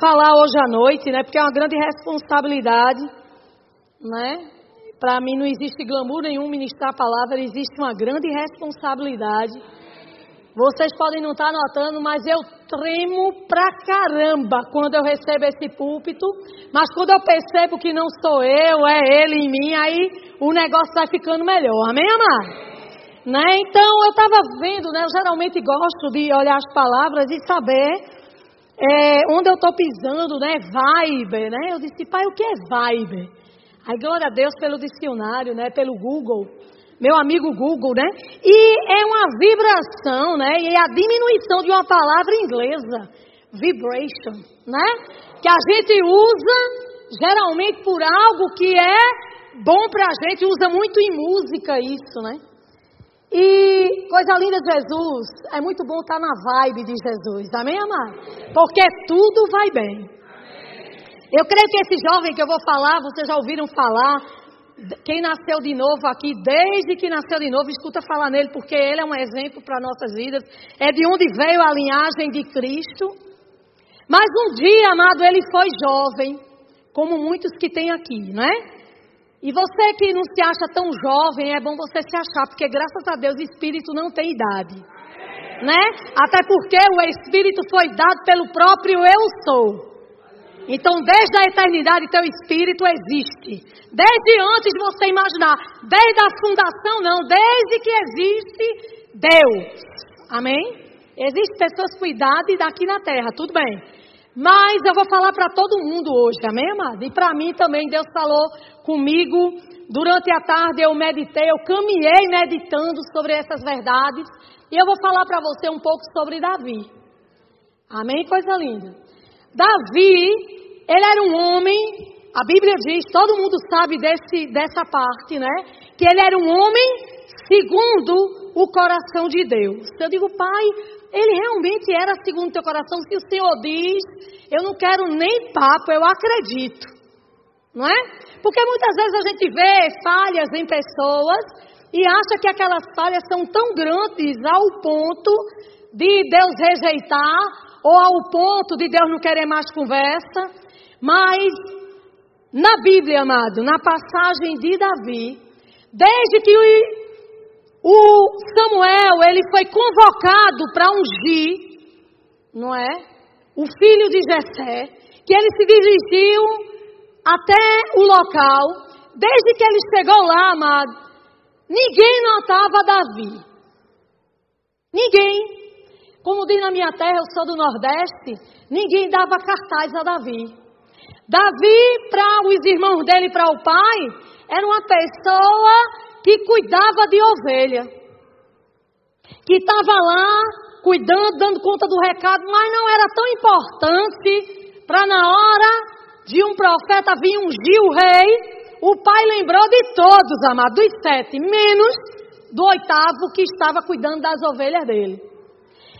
falar hoje à noite, né? Porque é uma grande responsabilidade, né? Para mim não existe glamour nenhum ministrar a palavra, existe uma grande responsabilidade. Vocês podem não estar notando, mas eu tremo pra caramba quando eu recebo esse púlpito. Mas quando eu percebo que não sou eu, é ele em mim, aí o negócio vai ficando melhor. Amém, amado? Né? Então eu estava vendo, né? Eu geralmente gosto de olhar as palavras e saber é, onde eu estou pisando, né? Vibe, né? Eu disse, pai, o que é vibe? Aí glória a Deus pelo dicionário, né? Pelo Google meu amigo Google, né? E é uma vibração, né? E é a diminuição de uma palavra inglesa, vibration, né? Que a gente usa geralmente por algo que é bom pra gente, usa muito em música isso, né? E coisa linda de Jesus, é muito bom estar na vibe de Jesus, amém, amado? Porque tudo vai bem. Eu creio que esse jovem que eu vou falar, vocês já ouviram falar, quem nasceu de novo aqui, desde que nasceu de novo, escuta falar nele, porque ele é um exemplo para nossas vidas. É de onde veio a linhagem de Cristo. Mas um dia, amado, ele foi jovem, como muitos que tem aqui, não é? E você que não se acha tão jovem, é bom você se achar, porque graças a Deus o Espírito não tem idade. Né? Até porque o Espírito foi dado pelo próprio Eu Sou. Então, desde a eternidade, teu espírito existe. Desde antes de você imaginar. Desde a fundação, não. Desde que existe Deus. Amém? Existem pessoas com idade daqui na terra, tudo bem. Mas eu vou falar para todo mundo hoje, amém, amado? E para mim também, Deus falou comigo. Durante a tarde eu meditei, eu caminhei meditando sobre essas verdades. E eu vou falar para você um pouco sobre Davi. Amém? Coisa linda. Davi, ele era um homem, a Bíblia diz, todo mundo sabe desse, dessa parte, né? Que ele era um homem segundo o coração de Deus. Eu digo, pai, ele realmente era segundo o teu coração. Se o Senhor diz, eu não quero nem papo, eu acredito. Não é? Porque muitas vezes a gente vê falhas em pessoas e acha que aquelas falhas são tão grandes ao ponto de Deus rejeitar ou ao ponto de Deus não querer mais conversa, mas na Bíblia, amado, na passagem de Davi, desde que o, Samuel ele foi convocado para ungir, não é? O filho de Jessé, que ele se dirigiu até o local, desde que ele chegou lá, amado, ninguém notava Davi. Ninguém. Como diz na minha terra, eu sou do Nordeste, ninguém dava cartaz a Davi. Davi, para os irmãos dele e para o pai, era uma pessoa que cuidava de ovelha. Que estava lá cuidando, dando conta do recado, mas não era tão importante para na hora de um profeta vir ungir o rei, o pai lembrou de todos, amados, dos sete, menos do oitavo que estava cuidando das ovelhas dele.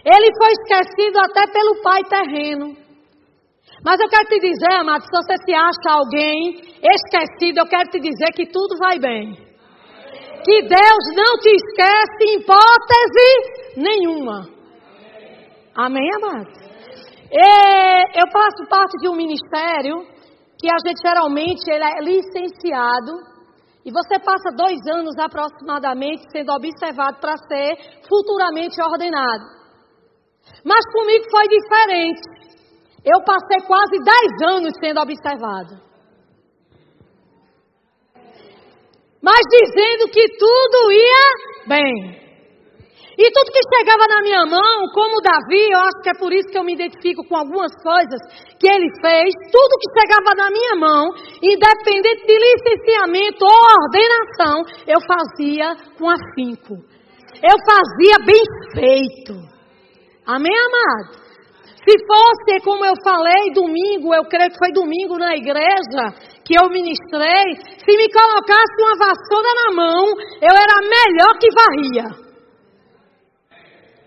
Ele foi esquecido até pelo pai terreno. Mas eu quero te dizer, amado, se você se acha alguém esquecido, eu quero te dizer que tudo vai bem. Que Deus não te esquece em hipótese nenhuma. Amém, amado? E eu faço parte de um ministério que a gente geralmente ele é licenciado. E você passa dois anos aproximadamente sendo observado para ser futuramente ordenado. Mas comigo foi diferente. Eu passei quase 10 anos sendo observado. Mas dizendo que tudo ia bem. E tudo que chegava na minha mão, como Davi, eu acho que é por isso que eu me identifico com algumas coisas que ele fez, tudo que chegava na minha mão, independente de licenciamento ou ordenação, eu fazia com afinco. Eu fazia bem feito. Amém, amado? Se fosse, como eu falei, domingo, eu creio que foi domingo na igreja que eu ministrei, se me colocasse uma vassoura na mão, eu era melhor que varria.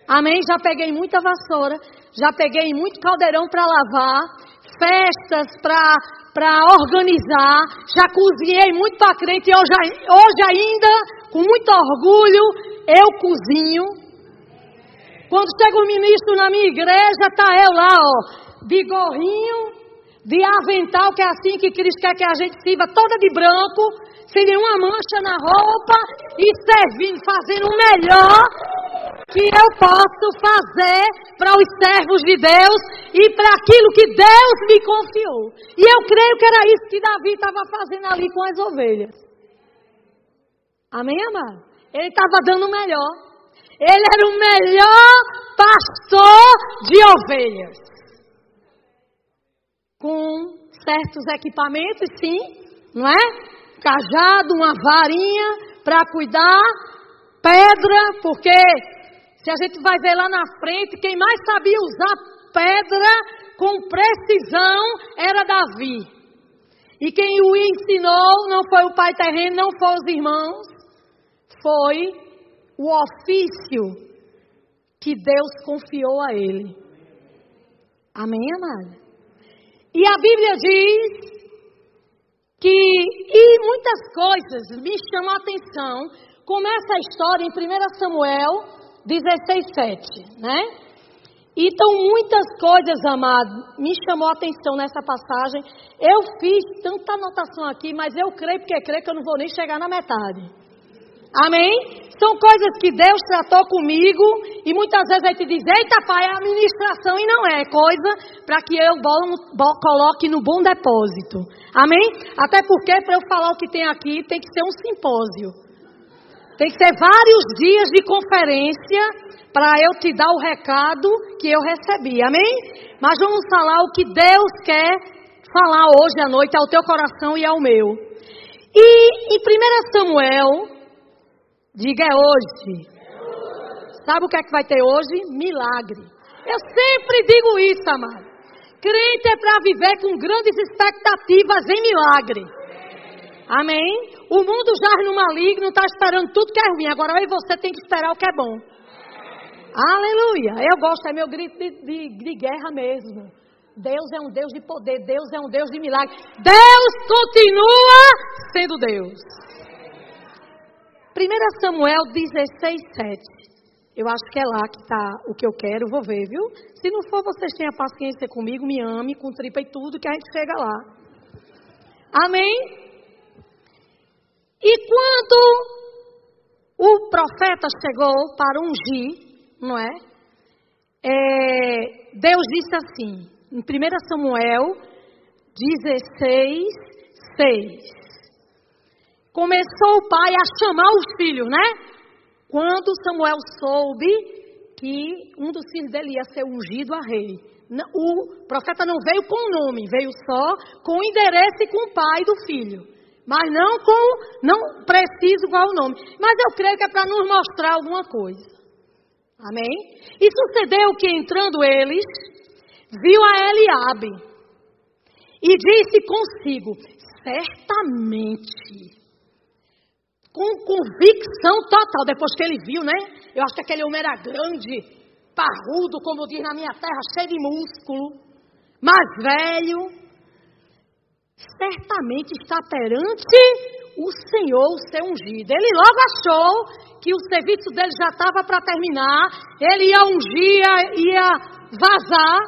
Amém? Já peguei muita vassoura, já peguei muito caldeirão para lavar, festas para organizar, já cozinhei muito para crente. E hoje, hoje ainda, com muito orgulho, eu cozinho. Quando chega o ministro na minha igreja, tá eu lá, ó, de gorrinho, de avental, que é assim que Cristo quer que a gente sirva, toda de branco, sem nenhuma mancha na roupa e servindo, fazendo o melhor que eu posso fazer para os servos de Deus e para aquilo que Deus me confiou. E eu creio que era isso que Davi estava fazendo ali com as ovelhas. Amém, amado? Ele estava dando o melhor. Ele era o melhor pastor de ovelhas. Com certos equipamentos, sim, não é? Cajado, uma varinha para cuidar, pedra, porque se a gente vai ver lá na frente, quem mais sabia usar pedra com precisão era Davi. E quem o ensinou não foi o pai terreno, não foi os irmãos, foi o ofício que Deus confiou a ele. Amém, amada? E a Bíblia diz que, e muitas coisas me chamam a atenção, como essa história em 1 Samuel 16, 7, né? Então, muitas coisas, amado, me chamou a atenção nessa passagem. Eu fiz tanta anotação aqui, mas eu creio porque creio que eu não vou nem chegar na metade. Amém? São coisas que Deus tratou comigo e muitas vezes a gente diz, eita pai, é administração e não é coisa para que eu coloque no bom depósito. Amém? Até porque para eu falar o que tem aqui tem que ser um simpósio. Tem que ser vários dias de conferência para eu te dar o recado que eu recebi. Amém? Mas vamos falar o que Deus quer falar hoje à noite ao teu coração e ao meu. E em 1 Samuel, diga é hoje. Sabe o que é que vai ter hoje? Milagre. Eu sempre digo isso, amado. Crente é para viver com grandes expectativas em milagre. Amém? O mundo já no maligno está esperando tudo que é ruim. Agora e você tem que esperar o que é bom. Aleluia. Eu gosto, é meu grito de, de, de guerra mesmo. Deus é um Deus de poder, Deus é um Deus de milagre. Deus continua sendo Deus. 1 Samuel 16, 7. Eu acho que é lá que está o que eu quero, vou ver, viu? Se não for, vocês tenham paciência comigo, me ame, com tripa e tudo, que a gente chega lá. Amém? E quando o profeta chegou para ungir, não é? é Deus disse assim, em 1 Samuel 16, 6. Começou o pai a chamar os filhos, né? Quando Samuel soube que um dos filhos dele ia ser ungido a rei. O profeta não veio com o nome, veio só com o endereço e com o pai do filho. Mas não com, não preciso qual o nome. Mas eu creio que é para nos mostrar alguma coisa. Amém? E sucedeu que entrando eles, viu a Eliabe e disse consigo: certamente, com convicção total, depois que ele viu, né? Eu acho que aquele homem era grande, parrudo, como diz na minha terra, cheio de músculo, mais velho certamente está perante o Senhor, o seu ungido. Ele logo achou que o serviço dele já estava para terminar, ele ia ungir, ia vazar.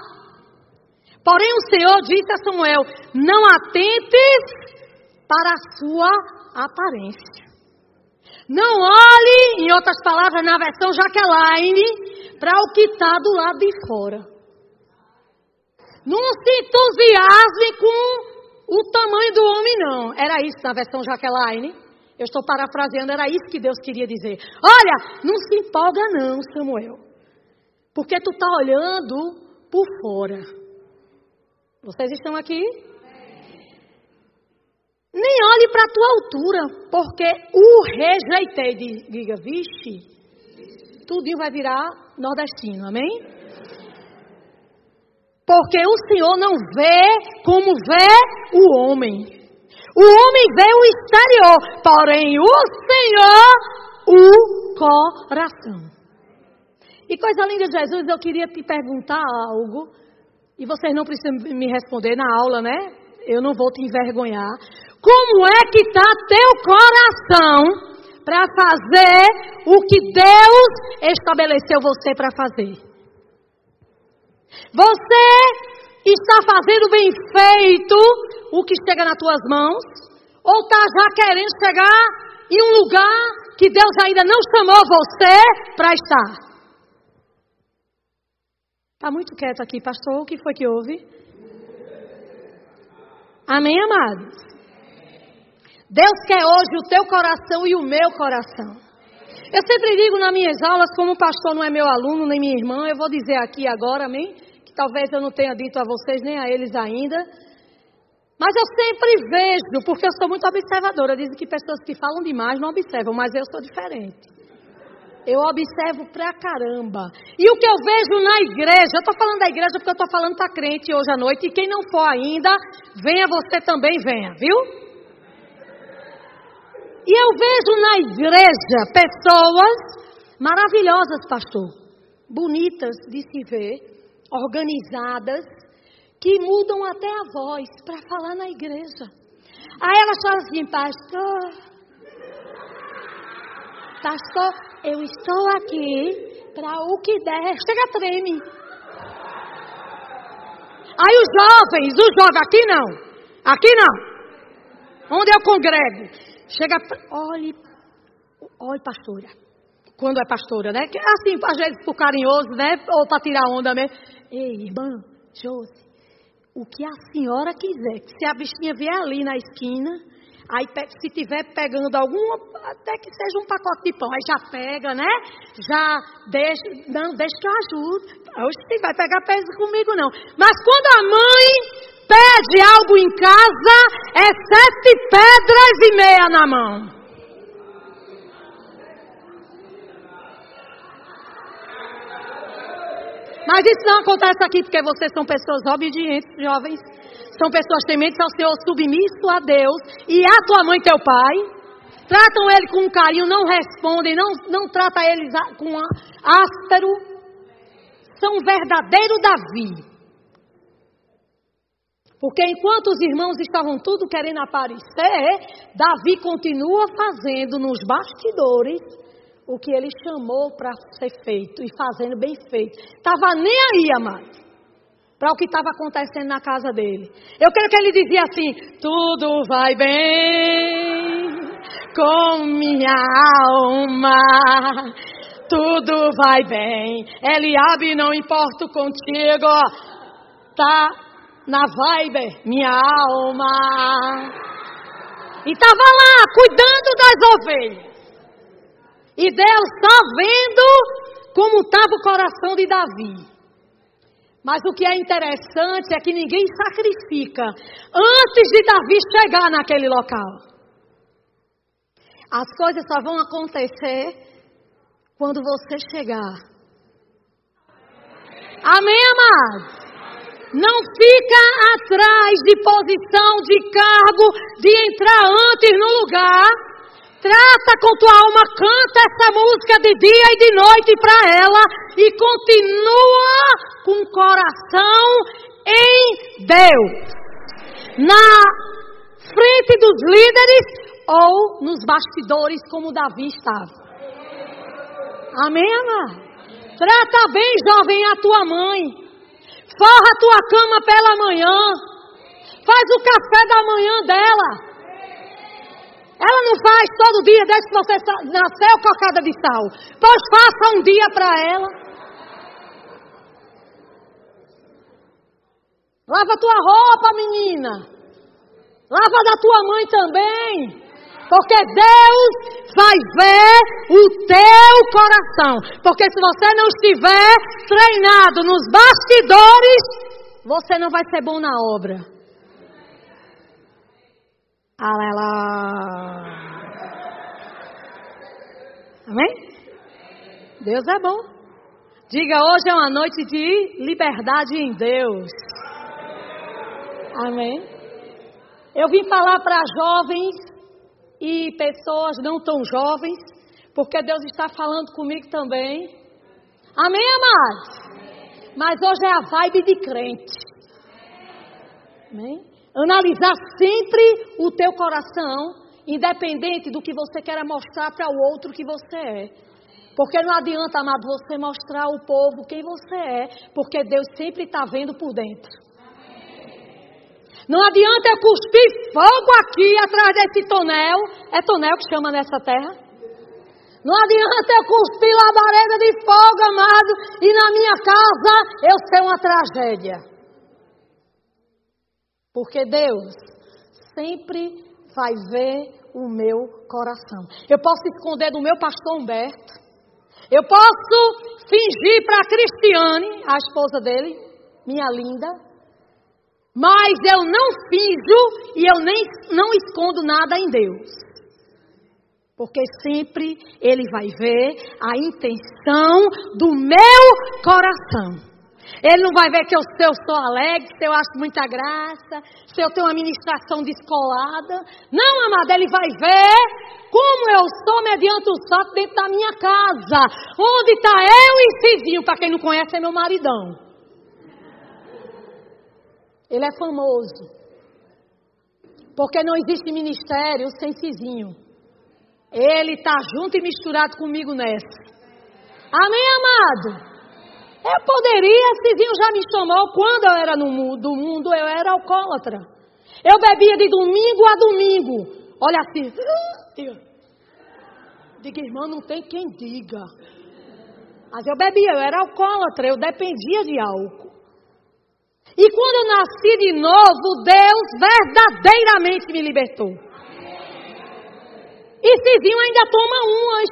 Porém, o Senhor disse a Samuel: Não atentes para a sua aparência. Não olhe, em outras palavras, na versão Jaqueline, para o que está do lado de fora. Não se entusiasme com o tamanho do homem não. Era isso na versão Jaqueline. Eu estou parafraseando, era isso que Deus queria dizer. Olha, não se empolga não, Samuel. Porque tu está olhando por fora. Vocês estão aqui? Nem olhe para a tua altura, porque o rejeitei. Diga, vixe, tudinho vai virar nordestino, amém? Porque o Senhor não vê como vê o homem. O homem vê o exterior, porém o Senhor o coração. E coisa linda Jesus, eu queria te perguntar algo, e vocês não precisam me responder na aula, né? Eu não vou te envergonhar. Como é que está teu coração para fazer o que Deus estabeleceu você para fazer? Você está fazendo bem feito o que chega nas tuas mãos, ou está já querendo chegar em um lugar que Deus ainda não chamou você para estar. Está muito quieto aqui, pastor. O que foi que houve? Amém, amados? Deus quer hoje o teu coração e o meu coração. Eu sempre digo nas minhas aulas, como o pastor não é meu aluno nem minha irmã, eu vou dizer aqui agora, amém? Que talvez eu não tenha dito a vocês nem a eles ainda. Mas eu sempre vejo, porque eu sou muito observadora. Dizem que pessoas que falam demais não observam, mas eu sou diferente. Eu observo pra caramba. E o que eu vejo na igreja, eu estou falando da igreja porque eu estou falando para crente hoje à noite. E quem não for ainda, venha você também, venha, viu? E eu vejo na igreja pessoas maravilhosas, pastor, bonitas de se ver, organizadas, que mudam até a voz para falar na igreja. Aí elas falam assim, pastor, pastor, eu estou aqui para o que der. Chega, treme. Aí os jovens, os jovens, aqui não, aqui não. Onde eu congrego? Chega, olhe, olhe, pastora. Quando é pastora, né? Assim, às vezes por carinhoso, né? Ou para tirar onda mesmo. Ei, irmã, Josi, o que a senhora quiser. Se a bichinha vier ali na esquina, aí se tiver pegando algum, até que seja um pacote de pão, aí já pega, né? Já deixa, não, deixa que eu ajude. Hoje vai pegar peso comigo não. Mas quando a mãe pede algo em casa, é sete pedras e meia na mão. Mas isso não acontece aqui porque vocês são pessoas obedientes, jovens. São pessoas tementes ao Senhor, submisso a Deus e a tua mãe e teu pai. Tratam ele com carinho, não respondem, não, não trata eles com áspero. São verdadeiro Davi. Porque enquanto os irmãos estavam tudo querendo aparecer, Davi continua fazendo nos bastidores o que ele chamou para ser feito e fazendo bem feito. Estava nem aí, amado, para o que estava acontecendo na casa dele. Eu quero que ele dizia assim: tudo vai bem com minha alma. Tudo vai bem. Eliabe, não importa contigo. Tá na vibe, minha alma. E estava lá, cuidando das ovelhas. E Deus está vendo como estava o coração de Davi. Mas o que é interessante é que ninguém sacrifica antes de Davi chegar naquele local. As coisas só vão acontecer quando você chegar. Amém, amados? Não fica atrás de posição, de cargo, de entrar antes no lugar. Trata com tua alma, canta essa música de dia e de noite para ela e continua com o coração em Deus. Na frente dos líderes ou nos bastidores como Davi estava. Amém, amado? Trata bem, jovem, a tua mãe. Forra a tua cama pela manhã. Faz o café da manhã dela. Ela não faz todo dia desde que você nasceu cocada de sal. Pois faça um dia para ela. Lava tua roupa, menina. Lava da tua mãe também. Porque Deus vai ver o teu coração. Porque se você não estiver treinado nos bastidores, você não vai ser bom na obra. Aleluia. Amém? Deus é bom. Diga, hoje é uma noite de liberdade em Deus. Amém? Eu vim falar para jovens e pessoas não tão jovens, porque Deus está falando comigo também. Amém, amados? Mas hoje é a vibe de crente. Amém? Analisar sempre o teu coração, independente do que você quer mostrar para o outro que você é. Porque não adianta, amado, você mostrar ao povo quem você é, porque Deus sempre está vendo por dentro. Não adianta eu cuspir fogo aqui atrás desse tonel. É tonel que chama nessa terra? Não adianta eu cuspir labareda de fogo, amado, e na minha casa eu ser uma tragédia. Porque Deus sempre vai ver o meu coração. Eu posso esconder do meu pastor Humberto. Eu posso fingir para a Cristiane, a esposa dele, minha linda, mas eu não finjo e eu nem não escondo nada em Deus. Porque sempre Ele vai ver a intenção do meu coração. Ele não vai ver que eu, se eu sou alegre, se eu acho muita graça, se eu tenho uma ministração descolada. Não, amado, ele vai ver como eu sou mediante o fato dentro da minha casa. Onde está eu e Cizinho, para quem não conhece, é meu maridão. Ele é famoso. Porque não existe ministério sem Cizinho. Ele está junto e misturado comigo nessa. Amém, amado? Eu poderia, Cizinho já me chamou, quando eu era no mundo, do mundo, eu era alcoólatra. Eu bebia de domingo a domingo. Olha assim. Diga, irmã, não tem quem diga. Mas eu bebia, eu era alcoólatra, eu dependia de álcool. E quando eu nasci de novo, Deus verdadeiramente me libertou. E Cizinho ainda toma umas.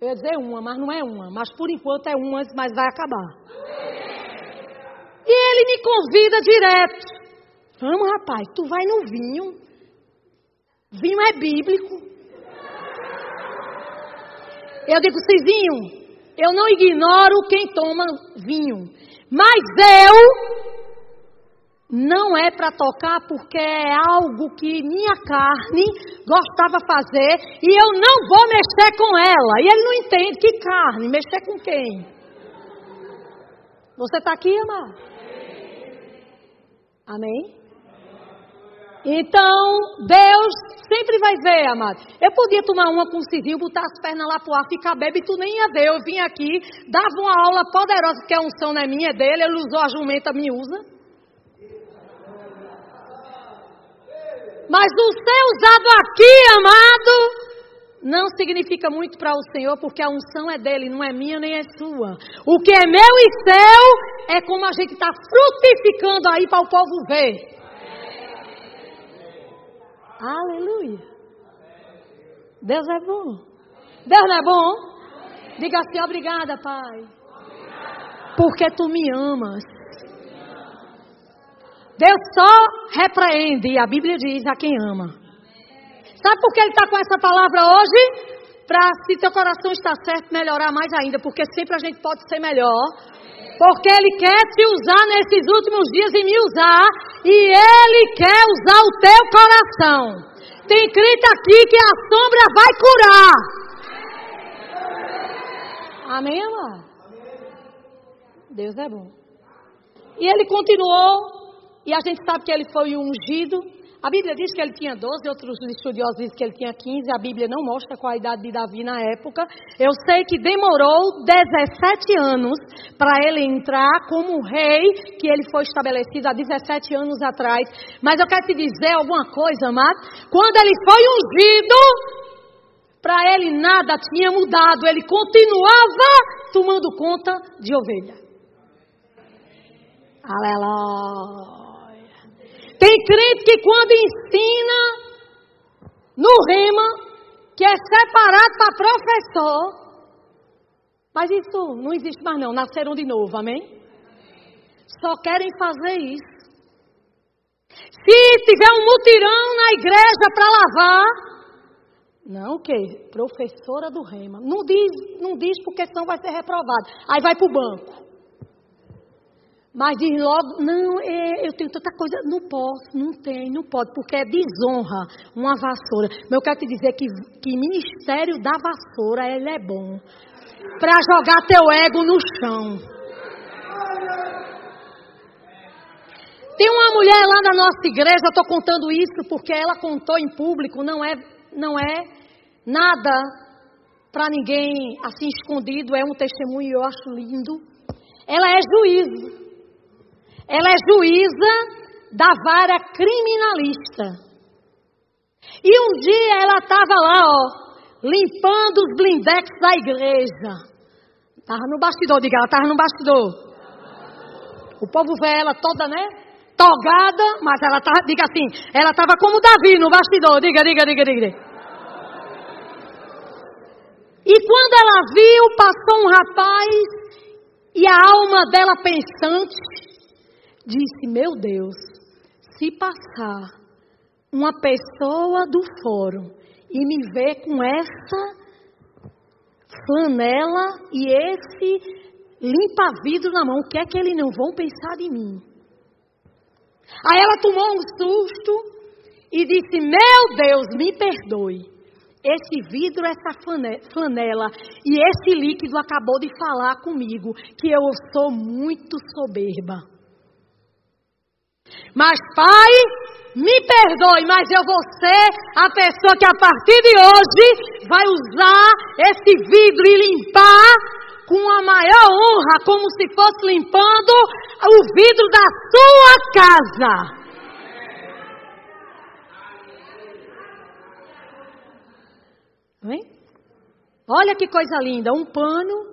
Eu ia dizer uma, mas não é uma. Mas por enquanto é umas, mas vai acabar. E ele me convida direto. Vamos, rapaz, tu vai no vinho. Vinho é bíblico. Eu digo, Cizinho, eu não ignoro quem toma vinho. Mas eu não é para tocar porque é algo que minha carne gostava fazer e eu não vou mexer com ela. E ele não entende que carne, mexer com quem? Você está aqui, amado? Amém? Então, Deus sempre vai ver, amado. Eu podia tomar uma com o civil, botar as pernas lá pro ar, ficar bebe tu nem ia ver. Eu vim aqui, dava uma aula poderosa, porque a unção não é minha, é dele. Ele usou a jumenta, me usa. Mas o ser usado aqui, amado, não significa muito para o Senhor, porque a unção é dele, não é minha nem é sua. O que é meu e seu é como a gente está frutificando aí para o povo ver. Aleluia. Deus é bom. Deus não é bom? Diga assim, obrigada, Pai. Porque tu me amas. Deus só repreende, e a Bíblia diz, a quem ama. Sabe por que ele está com essa palavra hoje? Para, se teu coração está certo, melhorar mais ainda, porque sempre a gente pode ser melhor. Porque Ele quer te usar nesses últimos dias e me usar. E Ele quer usar o teu coração. Tem crente aqui que a sombra vai curar. Amém, amor? Deus é bom. E ele continuou. E a gente sabe que ele foi ungido a Bíblia diz que ele tinha 12, outros estudiosos dizem que ele tinha 15. A Bíblia não mostra qual a idade de Davi na época. Eu sei que demorou 17 anos para ele entrar como rei, que ele foi estabelecido há 17 anos atrás. Mas eu quero te dizer alguma coisa, amado. Quando ele foi ungido, para ele nada tinha mudado. Ele continuava tomando conta de ovelha. Aleluia. Tem crente que quando ensina no rema, que é separado para professor, mas isso não existe mais não, nasceram de novo, amém? Só querem fazer isso. Se tiver um mutirão na igreja para lavar, não o quê? Professora do rema. Não diz, não diz porque senão vai ser reprovado. Aí vai para o banco. Mas diz logo, não, é, eu tenho tanta coisa, não posso, não tem, não pode, porque é desonra uma vassoura. Mas eu quero te dizer que, que ministério da vassoura, ele é bom. Para jogar teu ego no chão. Tem uma mulher lá na nossa igreja, eu estou contando isso porque ela contou em público, não é, não é nada para ninguém assim escondido, é um testemunho, eu acho lindo. Ela é juízo. Ela é juíza da vara criminalista. E um dia ela estava lá, ó, limpando os blindex da igreja. Estava no bastidor, diga, ela estava no bastidor. O povo vê ela toda, né? Togada, mas ela estava, diga assim, ela estava como Davi no bastidor, diga, diga, diga, diga. E quando ela viu, passou um rapaz e a alma dela pensante disse: Meu Deus, se passar uma pessoa do fórum e me ver com essa flanela e esse limpa-vidro na mão, o que é que eles não vão pensar de mim? Aí ela tomou um susto e disse: Meu Deus, me perdoe. Esse vidro, essa flanela e esse líquido acabou de falar comigo que eu sou muito soberba. Mas, Pai, me perdoe, mas eu vou ser a pessoa que a partir de hoje vai usar esse vidro e limpar com a maior honra, como se fosse limpando o vidro da sua casa. Vem? Olha que coisa linda, um pano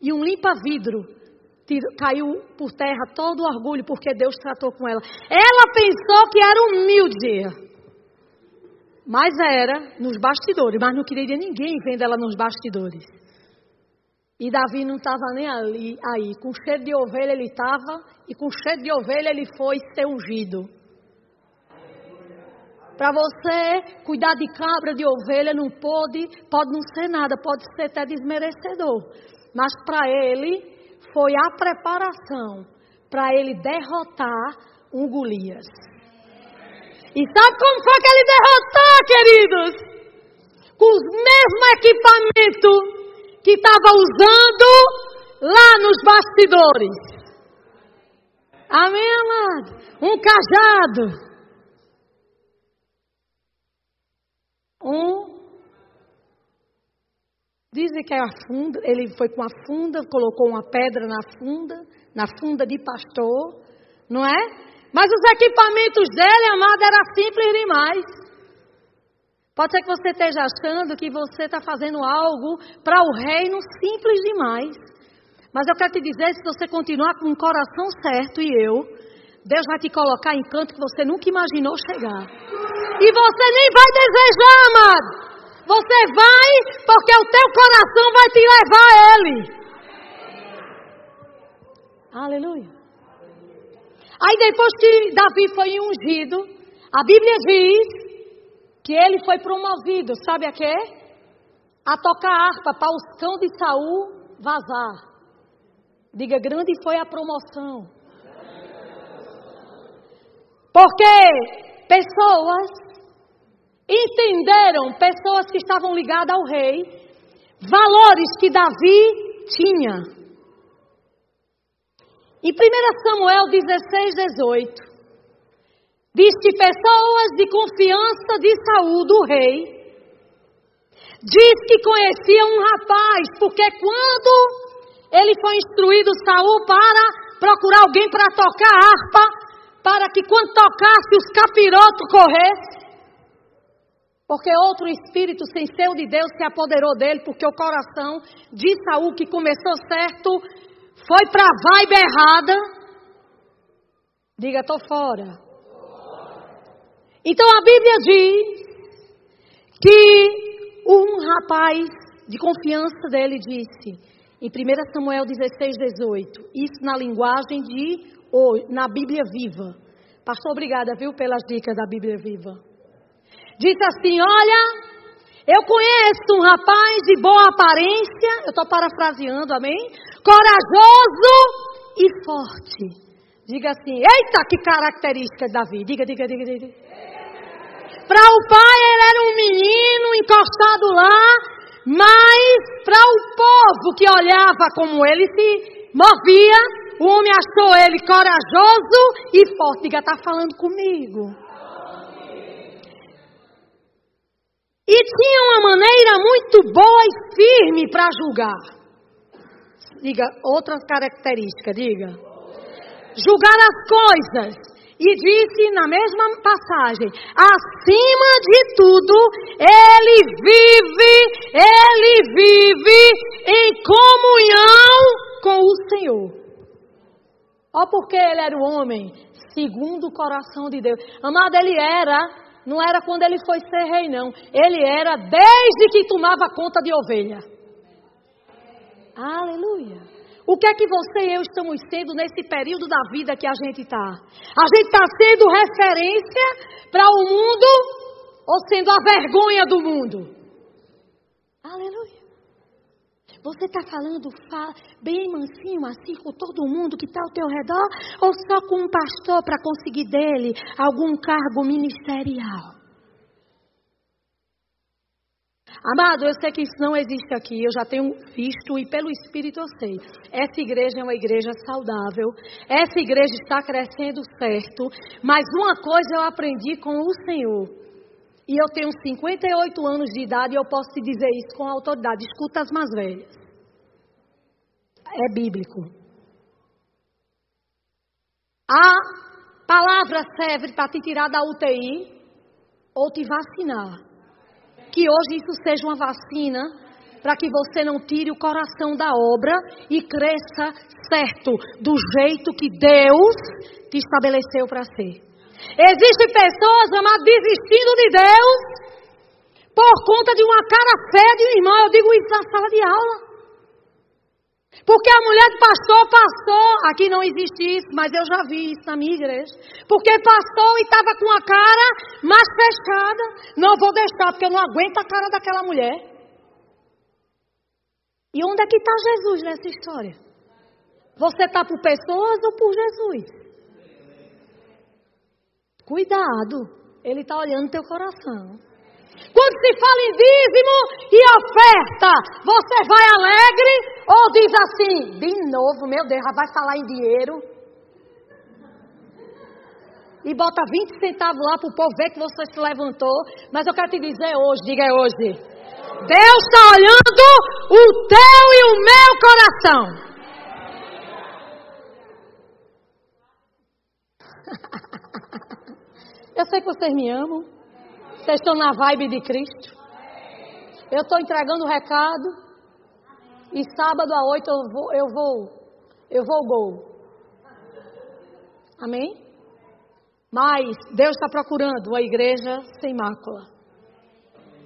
e um limpa-vidro. Caiu por terra todo o orgulho porque Deus tratou com ela. Ela pensou que era humilde. Mas era nos bastidores, mas não queria ninguém vendo ela nos bastidores. E Davi não estava nem ali, aí. Com cheiro de ovelha ele estava, e com cheiro de ovelha ele foi ser ungido. Para você cuidar de cabra, de ovelha, não pode, pode não ser nada, pode ser até desmerecedor. Mas para ele foi a preparação para ele derrotar um Golias. E sabe como foi que ele derrotou, queridos? Com os mesmos equipamentos que estava usando lá nos bastidores. Amém, amado? Um cajado Um dizem que é a funda, ele foi com a funda, colocou uma pedra na funda, na funda de pastor, não é? Mas os equipamentos dele, amado, era simples demais. Pode ser que você esteja achando que você está fazendo algo para o reino simples demais. Mas eu quero te dizer, se você continuar com o coração certo e eu, Deus vai te colocar em canto que você nunca imaginou chegar. E você nem vai desejar, amado. Você vai porque o teu coração vai te levar a Ele. Aleluia. Aí depois que Davi foi ungido, a Bíblia diz que ele foi promovido, sabe a quê? A tocar harpa para os cães de Saul vazar. Diga, grande foi a promoção. Porque pessoas entenderam, pessoas que estavam ligadas ao rei, valores que Davi tinha. Em 1 Samuel 16, 18, diz que pessoas de confiança de Saúl, do rei, diz que conhecia um rapaz, porque quando ele foi instruído, Saúl, para procurar alguém para tocar harpa, para que quando tocasse os capirotos corressem, porque outro espírito sem ser o de Deus se apoderou dele, porque o coração de Saul, que começou certo, foi para a vibe errada. Diga, estou fora. Então a Bíblia diz que um rapaz de confiança dele disse, em 1 Samuel 16, 18, isso na linguagem de, ou na Bíblia viva. Pastor, obrigada, viu, pelas dicas da Bíblia viva disse assim: Olha, eu conheço um rapaz de boa aparência, eu estou parafraseando, amém? Corajoso e forte. Diga assim: Eita, que característica de Davi. Diga, diga, diga, diga. Para o pai, ele era um menino encostado lá, mas para o povo que olhava como ele se movia, o homem achou ele corajoso e forte. Diga, está falando comigo. E tinha uma maneira muito boa e firme para julgar. Diga, outra característica, diga. Julgar as coisas. E disse na mesma passagem: acima de tudo, ele vive, ele vive em comunhão com o Senhor. Ó, porque ele era o homem segundo o coração de Deus. Amado, ele era, não era quando ele foi ser rei, não. Ele era desde que tomava conta de ovelha. Aleluia. O que é que você e eu estamos sendo nesse período da vida que a gente está? A gente está sendo referência para o mundo ou sendo a vergonha do mundo? Aleluia. Você está falando bem mansinho assim com todo mundo que está ao teu redor ou só com um pastor para conseguir dele algum cargo ministerial? Amado, eu sei que isso não existe aqui, eu já tenho visto e pelo Espírito eu sei. Essa igreja é uma igreja saudável, essa igreja está crescendo certo, mas uma coisa eu aprendi com o Senhor. E eu tenho 58 anos de idade e eu posso te dizer isso com autoridade. Escuta as mais velhas. É bíblico. A palavra serve para te tirar da UTI ou te vacinar que hoje isso seja uma vacina para que você não tire o coração da obra e cresça certo, do jeito que Deus te estabeleceu para ser. Existem pessoas, amadas, desistindo de Deus por conta de uma cara feia de um irmão. Eu digo isso na sala de aula. Porque a mulher do pastor passou, aqui não existe isso, mas eu já vi isso na minha igreja. Porque passou e estava com a cara mais fechada. Não vou deixar, porque eu não aguento a cara daquela mulher. E onde é que está Jesus nessa história? Você está por pessoas ou por Jesus? Cuidado, ele está olhando teu coração. Quando se fala em dízimo e oferta, você vai alegre ou diz assim, de novo, meu Deus, vai falar em dinheiro? E bota 20 centavos lá para o povo ver que você se levantou. Mas eu quero te dizer hoje, diga hoje. Deus está olhando o teu e o meu coração. Eu sei que vocês me amam. Vocês estão na vibe de Cristo? Eu estou entregando o recado. E sábado à oito eu vou, eu vou, eu vou gol. Amém? Mas Deus está procurando uma igreja sem mácula.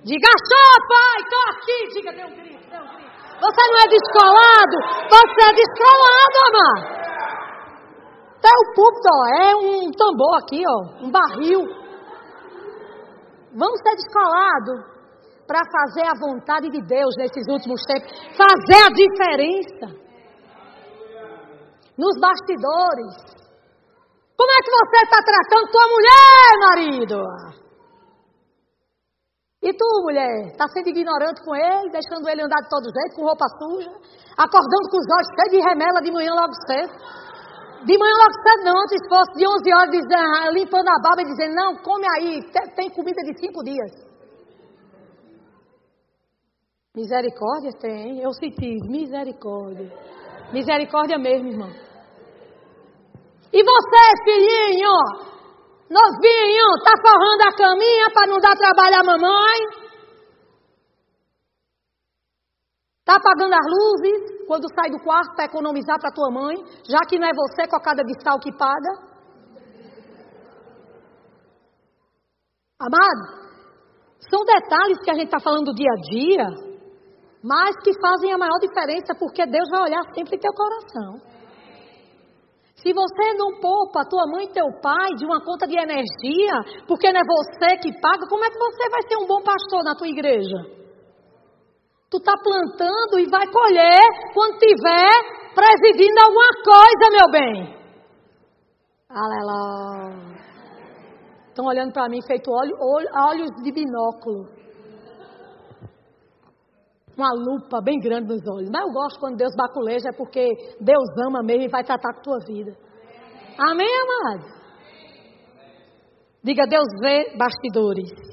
Diga, só pai, estou aqui. Diga, dê um grito, um grito. Você não é descolado, você é descolado, amado. Até o púlpito, ó, é um tambor aqui, ó, um barril. Vamos ser descolados para fazer a vontade de Deus nesses últimos tempos. Fazer a diferença. Nos bastidores. Como é que você está tratando tua mulher, marido? E tu, mulher, está sendo ignorante com ele, deixando ele andar de todo jeito, com roupa suja, acordando com os olhos cheios de remela de manhã logo cedo. De manhã logo cedo não, se fosse de 11 horas, ah, limpando a barba e dizendo, não, come aí, tem comida de cinco dias. Misericórdia tem, eu senti, misericórdia. Misericórdia mesmo, irmão. E você, filhinho, novinho, tá forrando a caminha para não dar trabalho à mamãe? Tá apagando as luzes? quando sai do quarto para economizar para tua mãe, já que não é você cocada de sal que paga? Amado, são detalhes que a gente está falando do dia a dia, mas que fazem a maior diferença, porque Deus vai olhar sempre teu coração. Se você não poupa tua mãe e teu pai de uma conta de energia, porque não é você que paga, como é que você vai ser um bom pastor na tua igreja? Tu está plantando e vai colher quando tiver presidindo alguma coisa, meu bem. Aleluia. Estão olhando para mim feito olho, olho, olhos de binóculo. Uma lupa bem grande nos olhos. Mas eu gosto quando Deus baculeja, é porque Deus ama mesmo e vai tratar com tua vida. Amém, amado? Diga, Deus vê bastidores.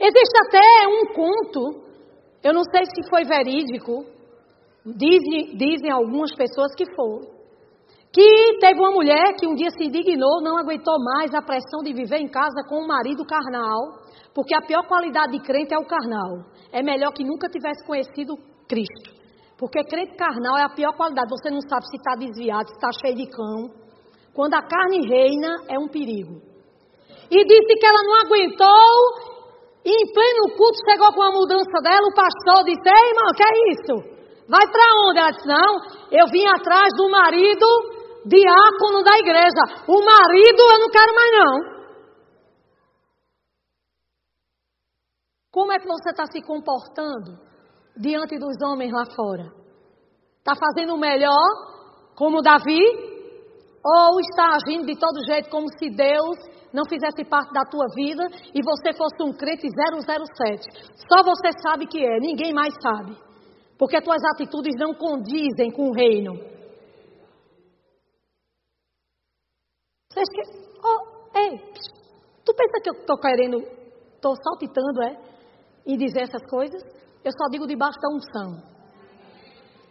Existe até um conto, eu não sei se foi verídico, dizem, dizem algumas pessoas que foi, Que teve uma mulher que um dia se indignou, não aguentou mais a pressão de viver em casa com um marido carnal, porque a pior qualidade de crente é o carnal. É melhor que nunca tivesse conhecido Cristo. Porque crente carnal é a pior qualidade. Você não sabe se está desviado, se está cheio de cão. Quando a carne reina, é um perigo. E disse que ela não aguentou, e em pleno culto chegou com a mudança dela, o pastor disse, ei irmão, que é isso? Vai para onde? Ela disse, não, eu vim atrás do marido diácono da igreja. O marido eu não quero mais não. Como é que você está se comportando diante dos homens lá fora? Está fazendo o melhor, como Davi? Ou está agindo de todo jeito como se Deus não fizesse parte da tua vida e você fosse um crente 007? Só você sabe que é, ninguém mais sabe. Porque tuas atitudes não condizem com o reino. Vocês que. Oh, ei, tu pensa que eu estou querendo, estou saltitando, é? Em dizer essas coisas? Eu só digo debaixo da unção.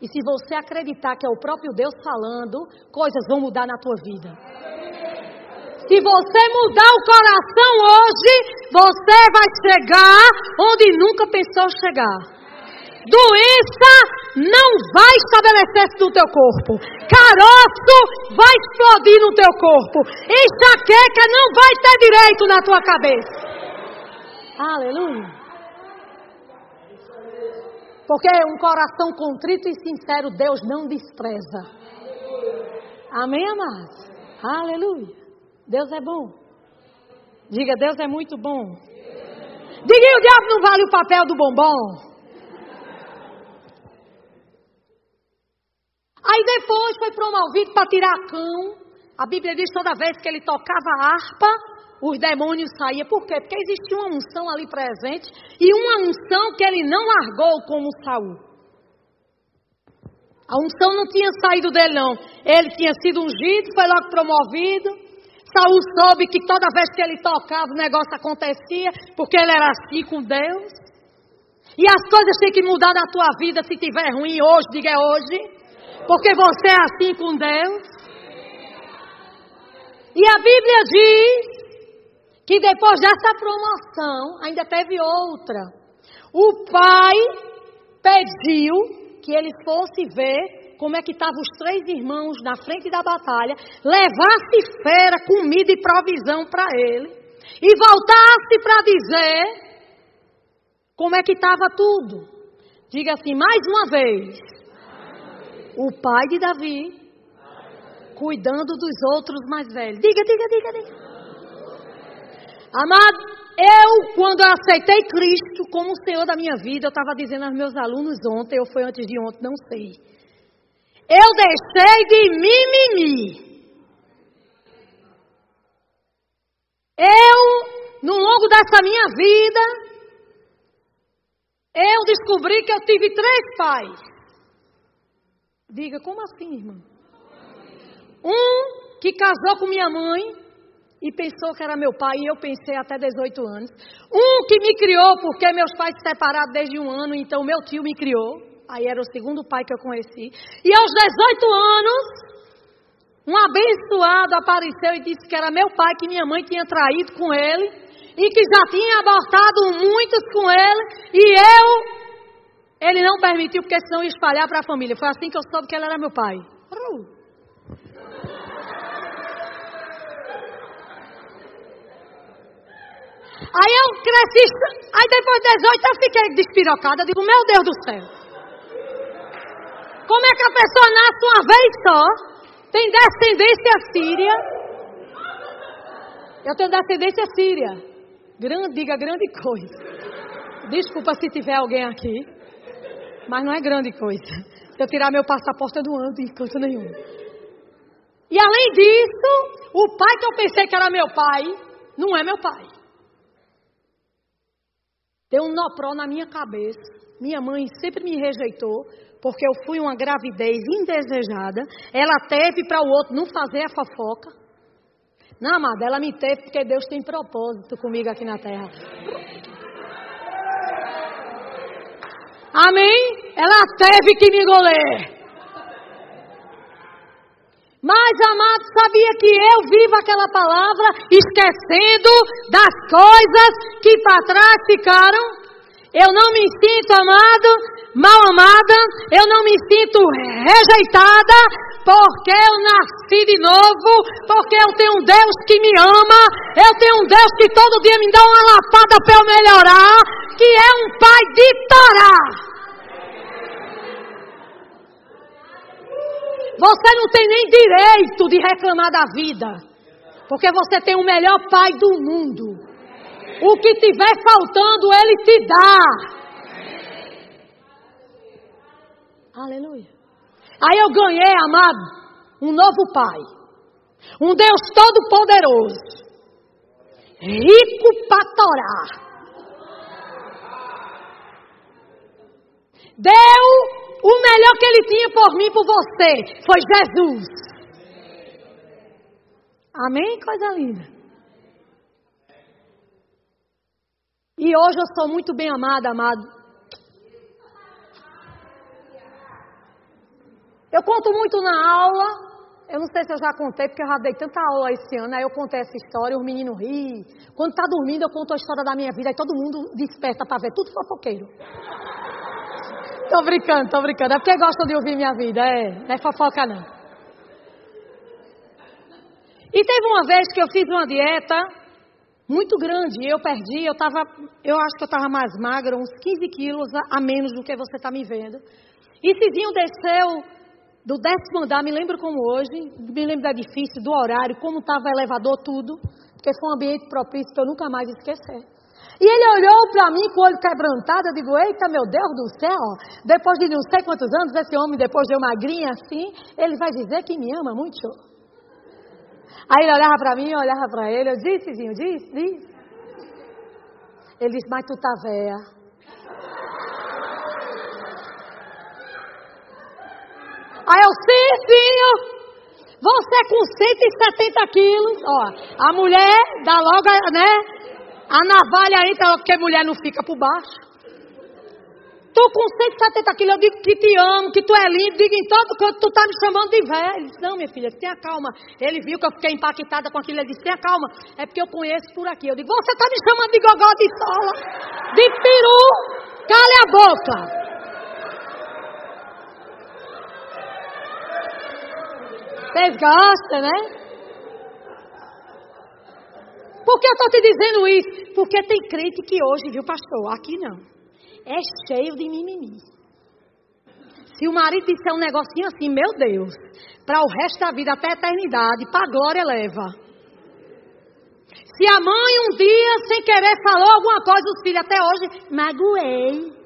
E se você acreditar que é o próprio Deus falando, coisas vão mudar na tua vida. Se você mudar o coração hoje, você vai chegar onde nunca pensou chegar. Doença não vai estabelecer-se no teu corpo. Caroço vai explodir no teu corpo. Enxaqueca não vai ter direito na tua cabeça. Aleluia. Porque um coração contrito e sincero Deus não despreza. Amém, amados? Aleluia. Deus é bom. Diga, Deus é muito bom. Diga, o diabo não vale o papel do bombom. Aí depois foi promovido para tirar cão. A Bíblia diz toda vez que ele tocava a harpa, os demônios saíam. Por quê? Porque existia uma unção ali presente e uma unção que ele não largou como Saul. A unção não tinha saído dele, não. Ele tinha sido ungido, foi logo promovido. Saul soube que toda vez que ele tocava o negócio acontecia, porque ele era assim com Deus. E as coisas têm que mudar na tua vida se tiver ruim hoje, diga é hoje. Porque você é assim com Deus. E a Bíblia diz que depois dessa promoção, ainda teve outra. O pai pediu que ele fosse ver como é que estavam os três irmãos na frente da batalha, levasse fera, comida e provisão para ele, e voltasse para dizer como é que estava tudo. Diga assim, mais uma vez o pai de Davi, cuidando dos outros mais velhos. Diga, diga, diga, diga. Amado, eu, quando eu aceitei Cristo como o Senhor da minha vida, eu estava dizendo aos meus alunos ontem, ou foi antes de ontem, não sei. Eu deixei de mimimi. Eu, no longo dessa minha vida, eu descobri que eu tive três pais. Diga, como assim, irmã? Um que casou com minha mãe e pensou que era meu pai, e eu pensei até 18 anos. Um que me criou porque meus pais se separaram desde um ano, então meu tio me criou. Aí era o segundo pai que eu conheci. E aos 18 anos, um abençoado apareceu e disse que era meu pai, que minha mãe tinha traído com ele e que já tinha abortado muitos com ele. E eu ele não permitiu, porque senão ia espalhar para a família. Foi assim que eu soube que ele era meu pai. Aí eu cresci, aí depois de 18 eu fiquei despirocada. Digo, meu Deus do céu. Como é que a pessoa nasce uma vez só? Tem descendência síria. Eu tenho descendência síria. Grande, diga grande coisa. Desculpa se tiver alguém aqui. Mas não é grande coisa. Se eu tirar meu passaporte, eu não ando em canto nenhum. E além disso, o pai que eu pensei que era meu pai, não é meu pai. Tem um nó na minha cabeça. Minha mãe sempre me rejeitou, porque eu fui uma gravidez indesejada. Ela teve para o outro não fazer a fofoca. Não, amada, ela me teve porque Deus tem propósito comigo aqui na terra. Amém? Ela teve que me engolir. Mas, amado, sabia que eu vivo aquela palavra esquecendo das coisas que para trás ficaram? Eu não me sinto amado, mal amada, eu não me sinto rejeitada, porque eu nasci de novo, porque eu tenho um Deus que me ama, eu tenho um Deus que todo dia me dá uma lapada para eu melhorar, que é um pai de Torá. Você não tem nem direito de reclamar da vida. Porque você tem o melhor pai do mundo. O que tiver faltando, ele te dá. Aleluia. Aí eu ganhei, amado, um novo pai. Um Deus todo-poderoso. Rico para torar. Deu o melhor que ele tinha por mim, por você, foi Jesus. Amém? Coisa linda. E hoje eu sou muito bem amada, amado. Eu conto muito na aula. Eu não sei se eu já contei, porque eu já dei tanta aula esse ano. Aí eu contei essa história, os meninos riem. Quando tá dormindo, eu conto a história da minha vida. Aí todo mundo desperta para ver. Tudo fofoqueiro. Tô brincando, tô brincando. É porque gostam de ouvir minha vida, é. Não é fofoca, não. E teve uma vez que eu fiz uma dieta muito grande. Eu perdi, eu tava, eu acho que eu estava mais magra, uns 15 quilos a menos do que você está me vendo. E Cizinho desceu do décimo andar, me lembro como hoje, me lembro da edifício, do horário, como estava o elevador, tudo. Porque foi um ambiente propício que eu nunca mais esquecer. E ele olhou para mim com o olho quebrantado. Eu digo: Eita, meu Deus do céu. Depois de não sei quantos anos, esse homem, depois de eu magrinha assim, ele vai dizer que me ama muito. Aí ele olhava para mim, eu olhava para ele. Eu disse, Zinho, disse, disse. Ele disse: Mas tu tá véia. Aí eu, sim. Você com 170 quilos, ó, a mulher dá logo, né? A navalha entra porque mulher não fica por baixo. Tu com 170 quilos, eu digo que te amo, que tu é lindo, digo em todo canto, tu tá me chamando de velho. Ele disse, não, minha filha, tenha calma. Ele viu que eu fiquei impactada com aquilo, ele disse, tenha calma, é porque eu conheço por aqui. Eu digo, você tá me chamando de gogó de sola, de peru, cale a boca. Vocês gostam, né? Por que eu estou te dizendo isso? Porque tem crente que hoje, viu, pastor? Aqui não. É cheio de mimimi. Se o marido disser um negocinho assim, meu Deus, para o resto da vida, até a eternidade, para a glória leva. Se a mãe um dia, sem querer, falou alguma coisa, os filhos até hoje, magoei.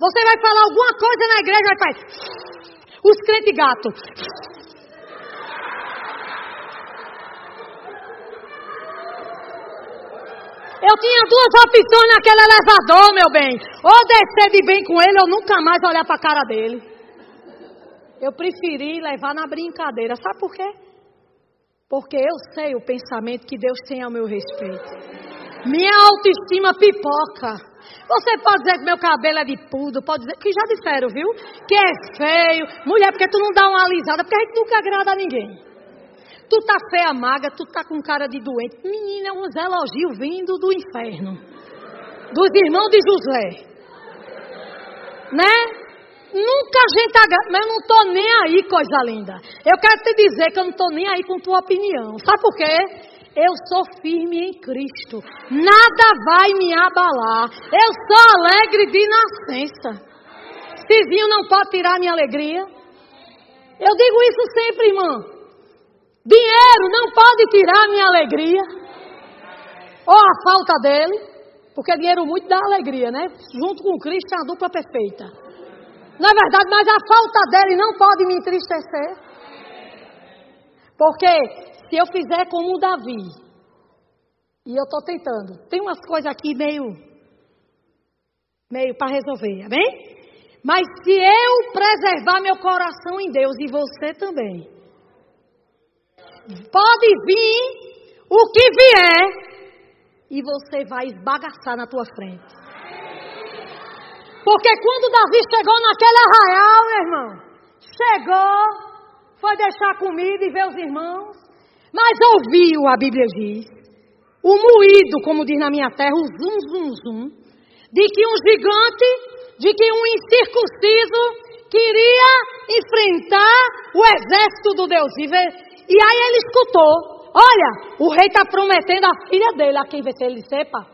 Você vai falar alguma coisa na igreja, vai fazer. Os crentes gatos. Eu tinha duas opções naquele elevador, meu bem. Ou descer de bem com ele, ou nunca mais olhar para a cara dele. Eu preferi levar na brincadeira. Sabe por quê? Porque eu sei o pensamento que Deus tem ao meu respeito. Minha autoestima pipoca. Você pode dizer que meu cabelo é de pudo, pode dizer, que já disseram, viu? Que é feio. Mulher, porque tu não dá uma alisada, porque a gente nunca agrada a ninguém. Tu tá feia, magra, tu tá com cara de doente. Menina, é uns elogios vindo do inferno. Dos irmãos de José. Né? Nunca a gente agrada, mas eu não tô nem aí, coisa linda. Eu quero te dizer que eu não tô nem aí com tua opinião. Sabe por quê? Eu sou firme em Cristo. Nada vai me abalar. Eu sou alegre de nascença. Cizinho não pode tirar minha alegria. Eu digo isso sempre, irmão. Dinheiro não pode tirar minha alegria. Ou a falta dele. Porque dinheiro muito dá alegria, né? Junto com Cristo é a dupla perfeita. Não é verdade, mas a falta dele não pode me entristecer. Porque se eu fizer como o Davi, e eu estou tentando, tem umas coisas aqui meio, meio para resolver, amém? Mas se eu preservar meu coração em Deus e você também, Pode vir o que vier e você vai esbagaçar na tua frente. Porque quando Davi chegou naquele arraial, meu irmão, chegou, foi deixar comida e ver os irmãos. Mas ouviu, a Bíblia diz, o moído, como diz na minha terra, o zum, zum, zum, de que um gigante, de que um incircunciso queria enfrentar o exército do Deus vivo. E aí ele escutou Olha, o rei está prometendo a filha dele a quem vai ser. Ele sepa.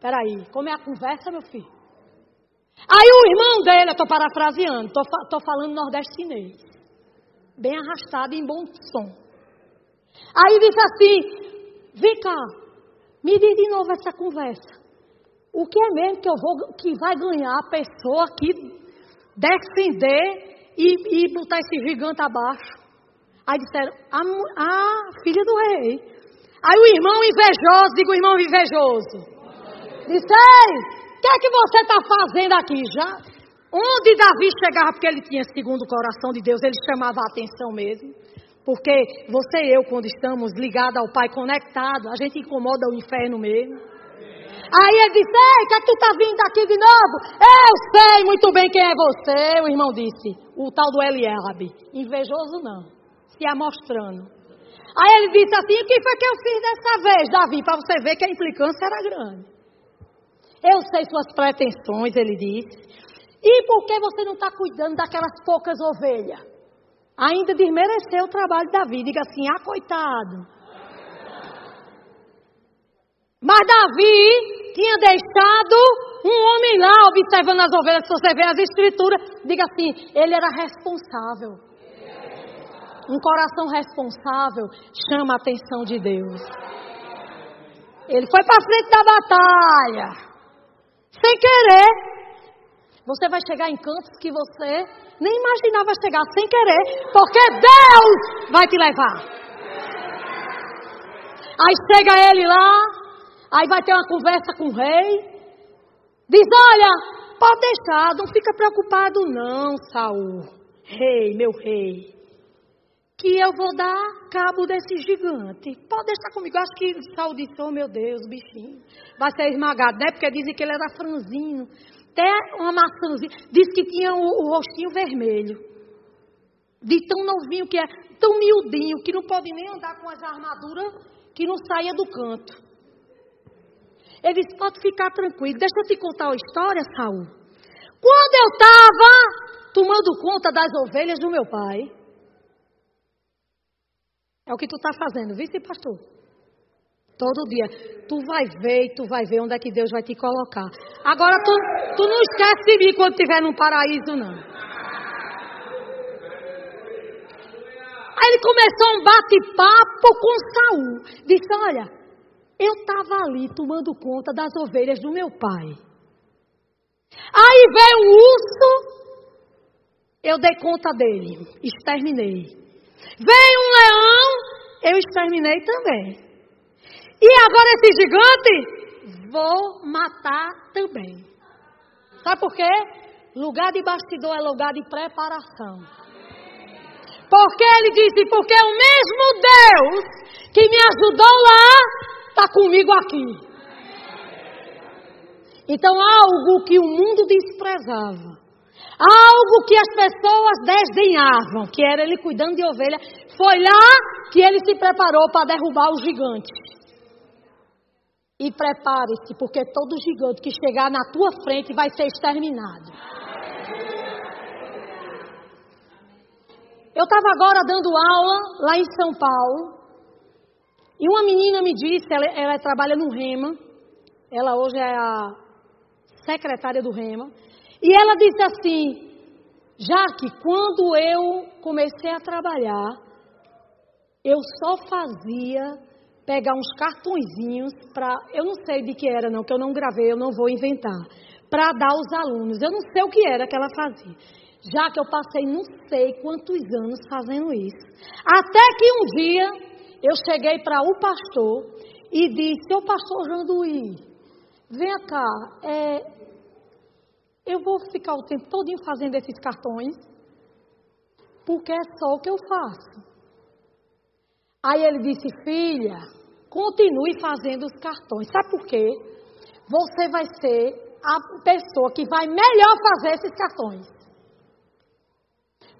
Peraí, como é a conversa, meu filho? Aí o irmão dele, eu estou parafraseando, estou falando nordestinês. Bem arrastado em bom som. Aí disse assim: Vem cá, me diz de novo essa conversa. O que é mesmo que eu vou que vai ganhar a pessoa que descender e, e botar esse gigante abaixo? Aí disseram, a, a filha do rei. Aí o irmão invejoso, digo irmão invejoso. Disse, ei, o que é que você está fazendo aqui? Já? Onde Davi chegava, porque ele tinha segundo o coração de Deus, ele chamava a atenção mesmo. Porque você e eu, quando estamos ligados ao Pai, conectados, a gente incomoda o inferno mesmo. Aí ele disse, ei, que é que tu está vindo aqui de novo? Eu sei muito bem quem é você, o irmão disse. O tal do Eliabe. Invejoso não se amostrando. Aí ele disse assim: O que foi que eu fiz dessa vez, Davi? Para você ver que a implicância era grande. Eu sei suas pretensões, ele disse. E por que você não está cuidando daquelas poucas ovelhas? Ainda desmereceu o trabalho de Davi. Diga assim: Ah, coitado. Mas Davi tinha deixado um homem lá observando as ovelhas. Se você vê as escrituras, diga assim: ele era responsável. Um coração responsável chama a atenção de Deus. Ele foi para frente da batalha. Sem querer. Você vai chegar em campos que você nem imaginava chegar sem querer, porque Deus vai te levar. Aí chega ele lá, aí vai ter uma conversa com o rei. Diz: Olha, pode deixar, não fica preocupado, não, Saul. Rei, meu rei que eu vou dar cabo desse gigante. Pode deixar comigo. Acho que Saul disse, oh meu Deus, bichinho vai ser esmagado, né? Porque dizem que ele era franzino. Até uma maçãzinha. Diz que tinha o, o rostinho vermelho. De tão novinho que é, tão miudinho, que não pode nem andar com as armaduras que não saia do canto. Ele disse, pode ficar tranquilo. Deixa eu te contar uma história, Saul. Quando eu estava tomando conta das ovelhas do meu pai, é o que tu está fazendo, vice pastor? Todo dia. Tu vai ver e tu vai ver onde é que Deus vai te colocar. Agora tu, tu não esquece de mim quando estiver num paraíso, não. Aí ele começou um bate-papo com Saul. Disse: Olha, eu estava ali tomando conta das ovelhas do meu pai. Aí veio um urso, eu dei conta dele, exterminei. Veio um leão, eu exterminei também. E agora esse gigante, vou matar também. Sabe por quê? Lugar de bastidor é lugar de preparação. Porque ele disse: porque o mesmo Deus que me ajudou lá está comigo aqui. Então, algo que o mundo desprezava, Algo que as pessoas desdenhavam, que era ele cuidando de ovelha, foi lá que ele se preparou para derrubar o gigante. E prepare-se, porque todo gigante que chegar na tua frente vai ser exterminado. Eu estava agora dando aula lá em São Paulo. E uma menina me disse, ela, ela trabalha no Rema. Ela hoje é a secretária do Rema. E ela disse assim: já que quando eu comecei a trabalhar, eu só fazia pegar uns cartõezinhos para, eu não sei de que era não, que eu não gravei, eu não vou inventar, para dar aos alunos. Eu não sei o que era que ela fazia. Já que eu passei não sei quantos anos fazendo isso. Até que um dia eu cheguei para o pastor e disse, ô pastor Janduí, vem cá, é, eu vou ficar o tempo todo fazendo esses cartões, porque é só o que eu faço. Aí ele disse, filha, continue fazendo os cartões. Sabe por quê? Você vai ser a pessoa que vai melhor fazer esses cartões.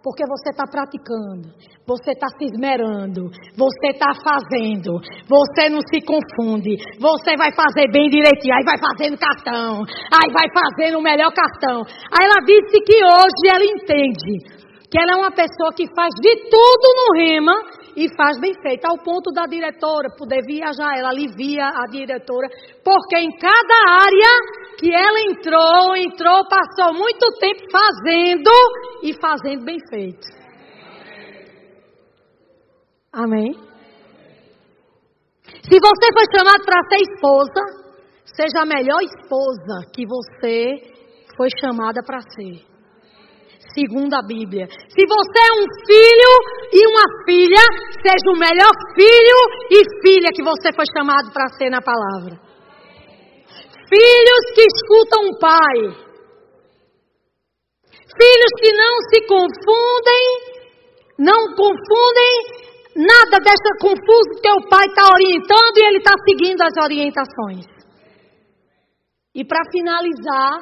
Porque você está praticando, você está se esmerando, você está fazendo, você não se confunde, você vai fazer bem direitinho, aí vai fazendo cartão, aí vai fazendo o melhor cartão. Aí ela disse que hoje ela entende que ela é uma pessoa que faz de tudo no rema e faz bem feito, ao ponto da diretora poder viajar, ela alivia a diretora, porque em cada área que ela entrou, entrou, passou muito tempo fazendo e fazendo bem feito. Amém? Se você foi chamado para ser esposa, seja a melhor esposa que você foi chamada para ser segundo a Bíblia. Se você é um filho e uma filha, seja o melhor filho e filha que você foi chamado para ser na palavra. Filhos que escutam o pai. Filhos que não se confundem, não confundem nada dessa confuso que o pai está orientando e ele está seguindo as orientações. E para finalizar,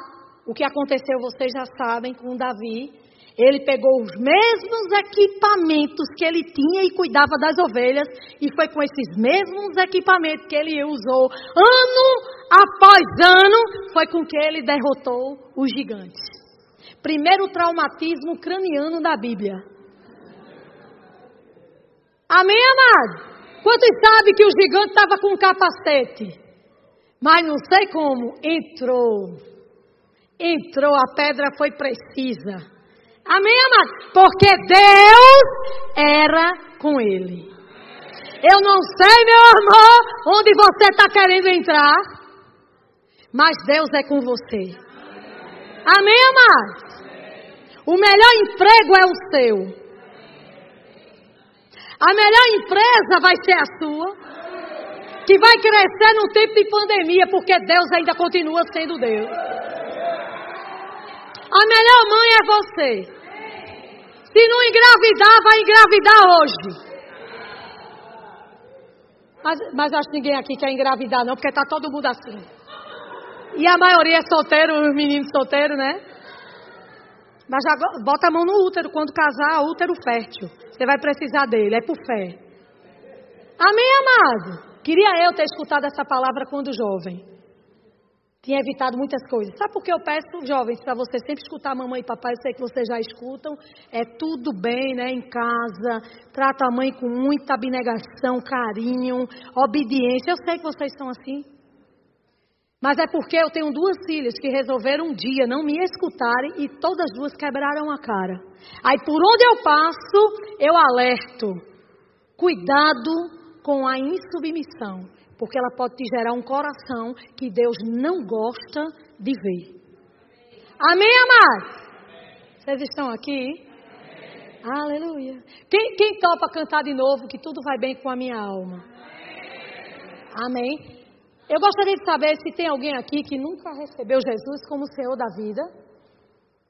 o que aconteceu vocês já sabem com Davi. Ele pegou os mesmos equipamentos que ele tinha e cuidava das ovelhas, e foi com esses mesmos equipamentos que ele usou ano após ano, foi com que ele derrotou os gigantes. Primeiro traumatismo craniano da Bíblia. Amém, amado? Quantos sabem que o gigante estava com um capacete? Mas não sei como, entrou. Entrou, a pedra foi precisa. Amém, amado? Porque Deus era com ele. Eu não sei, meu amor, onde você está querendo entrar, mas Deus é com você. Amém, amado? O melhor emprego é o seu. A melhor empresa vai ser a sua. Que vai crescer no tempo de pandemia, porque Deus ainda continua sendo Deus. A melhor mãe é você. Se não engravidar, vai engravidar hoje. Mas, mas acho que ninguém aqui quer engravidar, não, porque está todo mundo assim. E a maioria é solteiro, os meninos solteiros, né? Mas já bota a mão no útero quando casar, útero fértil. Você vai precisar dele, é por fé. Amém, amado? Queria eu ter escutado essa palavra quando jovem. Tinha evitado muitas coisas. Sabe por que eu peço, jovens, para você sempre escutar mamãe e papai? Eu sei que vocês já escutam. É tudo bem, né? Em casa. Trata a mãe com muita abnegação, carinho, obediência. Eu sei que vocês são assim. Mas é porque eu tenho duas filhas que resolveram um dia não me escutarem e todas duas quebraram a cara. Aí por onde eu passo, eu alerto. Cuidado com a insubmissão porque ela pode te gerar um coração que Deus não gosta de ver. Amém, amados? Vocês estão aqui? Aleluia. Quem, quem topa cantar de novo que tudo vai bem com a minha alma? Amém. Eu gostaria de saber se tem alguém aqui que nunca recebeu Jesus como Senhor da vida.